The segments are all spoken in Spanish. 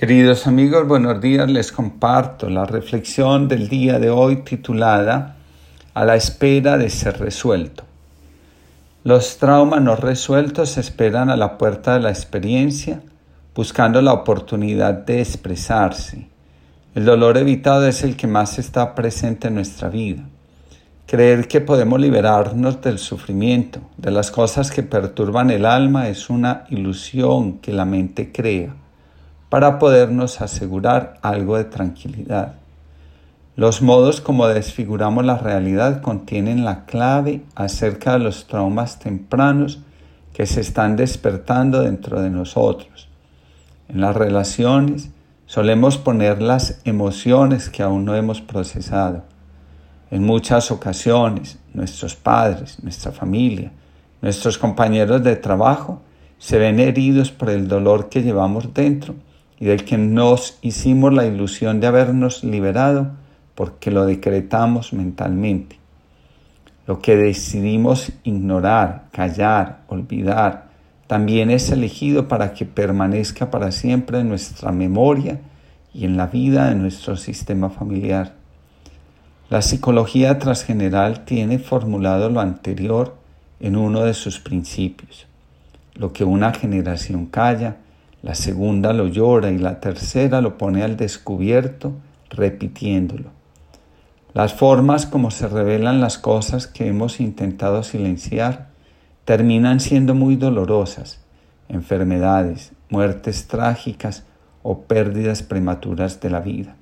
Queridos amigos, buenos días. Les comparto la reflexión del día de hoy titulada A la espera de ser resuelto. Los traumas no resueltos esperan a la puerta de la experiencia, buscando la oportunidad de expresarse. El dolor evitado es el que más está presente en nuestra vida. Creer que podemos liberarnos del sufrimiento, de las cosas que perturban el alma, es una ilusión que la mente crea para podernos asegurar algo de tranquilidad. Los modos como desfiguramos la realidad contienen la clave acerca de los traumas tempranos que se están despertando dentro de nosotros. En las relaciones solemos poner las emociones que aún no hemos procesado. En muchas ocasiones nuestros padres, nuestra familia, nuestros compañeros de trabajo se ven heridos por el dolor que llevamos dentro y del que nos hicimos la ilusión de habernos liberado porque lo decretamos mentalmente. Lo que decidimos ignorar, callar, olvidar, también es elegido para que permanezca para siempre en nuestra memoria y en la vida de nuestro sistema familiar. La psicología transgeneral tiene formulado lo anterior en uno de sus principios. Lo que una generación calla, la segunda lo llora y la tercera lo pone al descubierto repitiéndolo. Las formas como se revelan las cosas que hemos intentado silenciar terminan siendo muy dolorosas, enfermedades, muertes trágicas o pérdidas prematuras de la vida.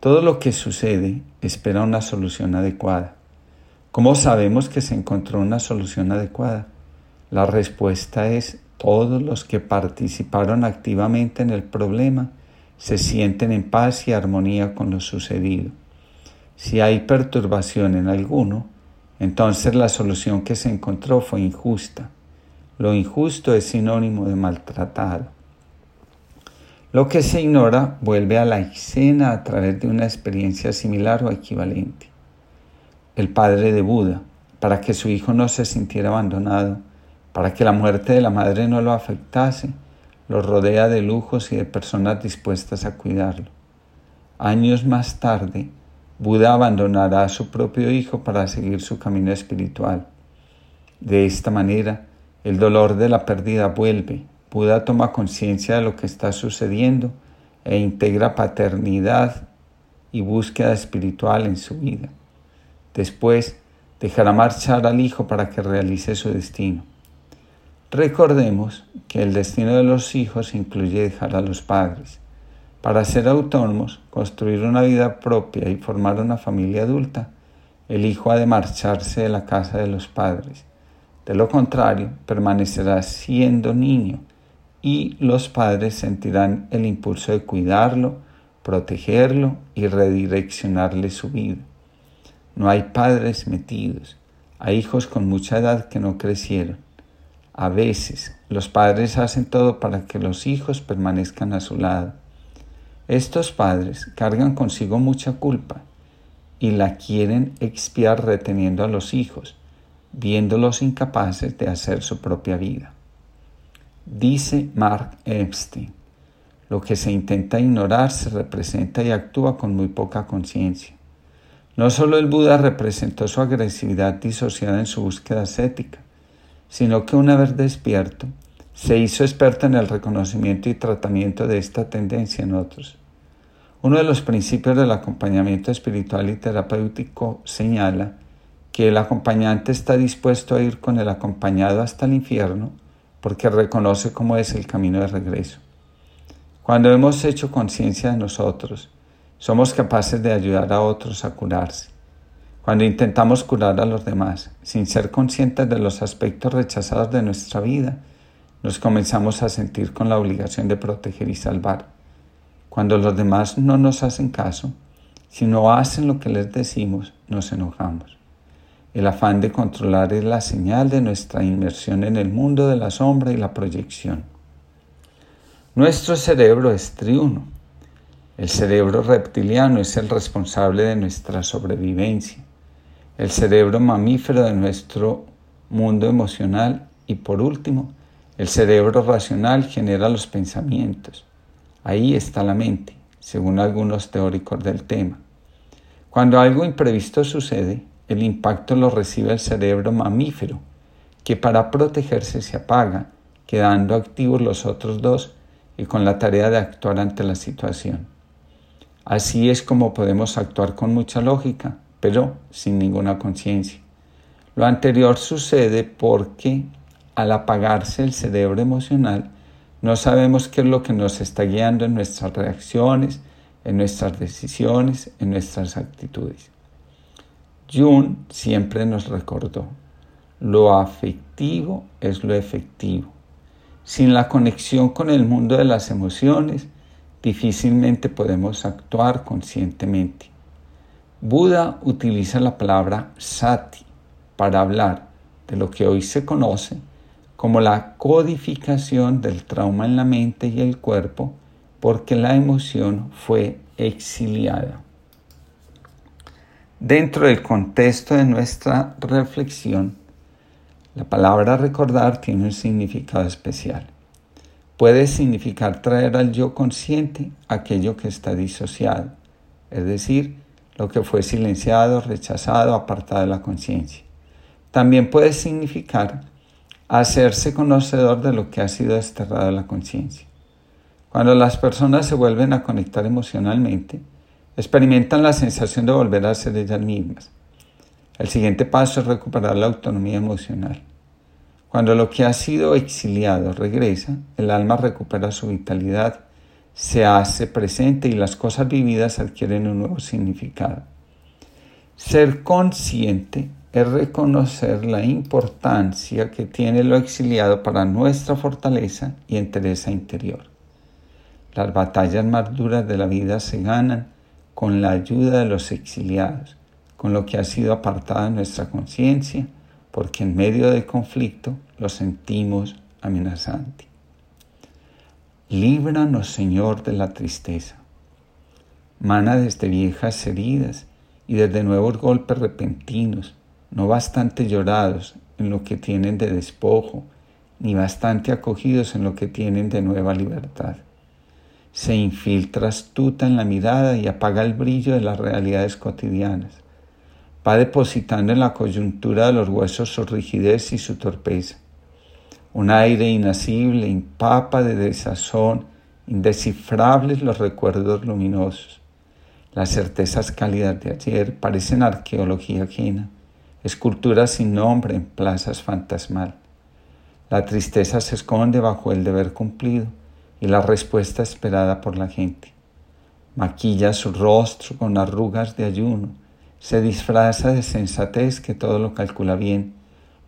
Todo lo que sucede espera una solución adecuada. ¿Cómo sabemos que se encontró una solución adecuada? La respuesta es todos los que participaron activamente en el problema se sienten en paz y armonía con lo sucedido. Si hay perturbación en alguno, entonces la solución que se encontró fue injusta. Lo injusto es sinónimo de maltratado. Lo que se ignora vuelve a la escena a través de una experiencia similar o equivalente. El padre de Buda, para que su hijo no se sintiera abandonado, para que la muerte de la madre no lo afectase, lo rodea de lujos y de personas dispuestas a cuidarlo. Años más tarde, Buda abandonará a su propio hijo para seguir su camino espiritual. De esta manera, el dolor de la pérdida vuelve. Buda toma conciencia de lo que está sucediendo e integra paternidad y búsqueda espiritual en su vida. Después, dejará marchar al hijo para que realice su destino. Recordemos que el destino de los hijos incluye dejar a los padres. Para ser autónomos, construir una vida propia y formar una familia adulta, el hijo ha de marcharse de la casa de los padres. De lo contrario, permanecerá siendo niño y los padres sentirán el impulso de cuidarlo, protegerlo y redireccionarle su vida. No hay padres metidos, hay hijos con mucha edad que no crecieron a veces los padres hacen todo para que los hijos permanezcan a su lado. Estos padres cargan consigo mucha culpa y la quieren expiar reteniendo a los hijos, viéndolos incapaces de hacer su propia vida. Dice Mark Epstein, lo que se intenta ignorar se representa y actúa con muy poca conciencia. No solo el Buda representó su agresividad disociada en su búsqueda ascética, sino que una vez despierto, se hizo experto en el reconocimiento y tratamiento de esta tendencia en otros. Uno de los principios del acompañamiento espiritual y terapéutico señala que el acompañante está dispuesto a ir con el acompañado hasta el infierno porque reconoce cómo es el camino de regreso. Cuando hemos hecho conciencia de nosotros, somos capaces de ayudar a otros a curarse. Cuando intentamos curar a los demás sin ser conscientes de los aspectos rechazados de nuestra vida, nos comenzamos a sentir con la obligación de proteger y salvar. Cuando los demás no nos hacen caso, si no hacen lo que les decimos, nos enojamos. El afán de controlar es la señal de nuestra inmersión en el mundo de la sombra y la proyección. Nuestro cerebro es triuno. El cerebro reptiliano es el responsable de nuestra sobrevivencia el cerebro mamífero de nuestro mundo emocional y por último, el cerebro racional genera los pensamientos. Ahí está la mente, según algunos teóricos del tema. Cuando algo imprevisto sucede, el impacto lo recibe el cerebro mamífero, que para protegerse se apaga, quedando activos los otros dos y con la tarea de actuar ante la situación. Así es como podemos actuar con mucha lógica, pero sin ninguna conciencia. Lo anterior sucede porque al apagarse el cerebro emocional, no sabemos qué es lo que nos está guiando en nuestras reacciones, en nuestras decisiones, en nuestras actitudes. Jung siempre nos recordó, lo afectivo es lo efectivo. Sin la conexión con el mundo de las emociones, difícilmente podemos actuar conscientemente. Buda utiliza la palabra sati para hablar de lo que hoy se conoce como la codificación del trauma en la mente y el cuerpo porque la emoción fue exiliada. Dentro del contexto de nuestra reflexión, la palabra recordar tiene un significado especial. Puede significar traer al yo consciente aquello que está disociado, es decir, lo que fue silenciado, rechazado, apartado de la conciencia. También puede significar hacerse conocedor de lo que ha sido desterrado de la conciencia. Cuando las personas se vuelven a conectar emocionalmente, experimentan la sensación de volver a ser ellas mismas. El siguiente paso es recuperar la autonomía emocional. Cuando lo que ha sido exiliado regresa, el alma recupera su vitalidad, se hace presente y las cosas vividas adquieren un nuevo significado. Ser consciente es reconocer la importancia que tiene lo exiliado para nuestra fortaleza y entereza interior. Las batallas más duras de la vida se ganan con la ayuda de los exiliados, con lo que ha sido apartado de nuestra conciencia, porque en medio del conflicto lo sentimos amenazante. Líbranos, Señor, de la tristeza. Mana desde viejas heridas y desde nuevos golpes repentinos, no bastante llorados en lo que tienen de despojo, ni bastante acogidos en lo que tienen de nueva libertad se infiltra astuta en la mirada y apaga el brillo de las realidades cotidianas. Va depositando en la coyuntura de los huesos su rigidez y su torpeza. Un aire inacible impapa de desazón, indescifrables los recuerdos luminosos. Las certezas cálidas de ayer parecen arqueología ajena, esculturas sin nombre en plazas fantasmal. La tristeza se esconde bajo el deber cumplido y la respuesta esperada por la gente. Maquilla su rostro con arrugas de ayuno, se disfraza de sensatez que todo lo calcula bien,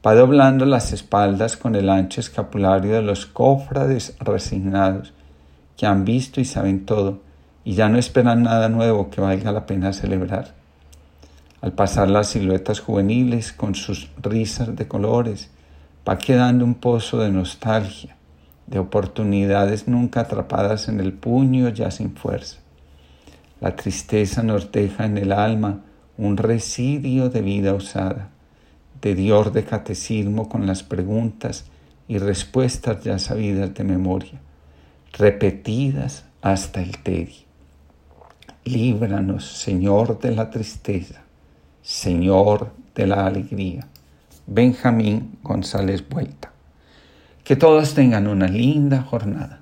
va doblando las espaldas con el ancho escapulario de los cofrades resignados, que han visto y saben todo, y ya no esperan nada nuevo que valga la pena celebrar. Al pasar las siluetas juveniles con sus risas de colores, va quedando un pozo de nostalgia, de oportunidades nunca atrapadas en el puño ya sin fuerza. La tristeza nos deja en el alma un residio de vida usada, de dior de catecismo con las preguntas y respuestas ya sabidas de memoria, repetidas hasta el tedio. Líbranos, Señor, de la tristeza, Señor de la alegría. Benjamín González Vuelta. Que todos tengan una linda jornada.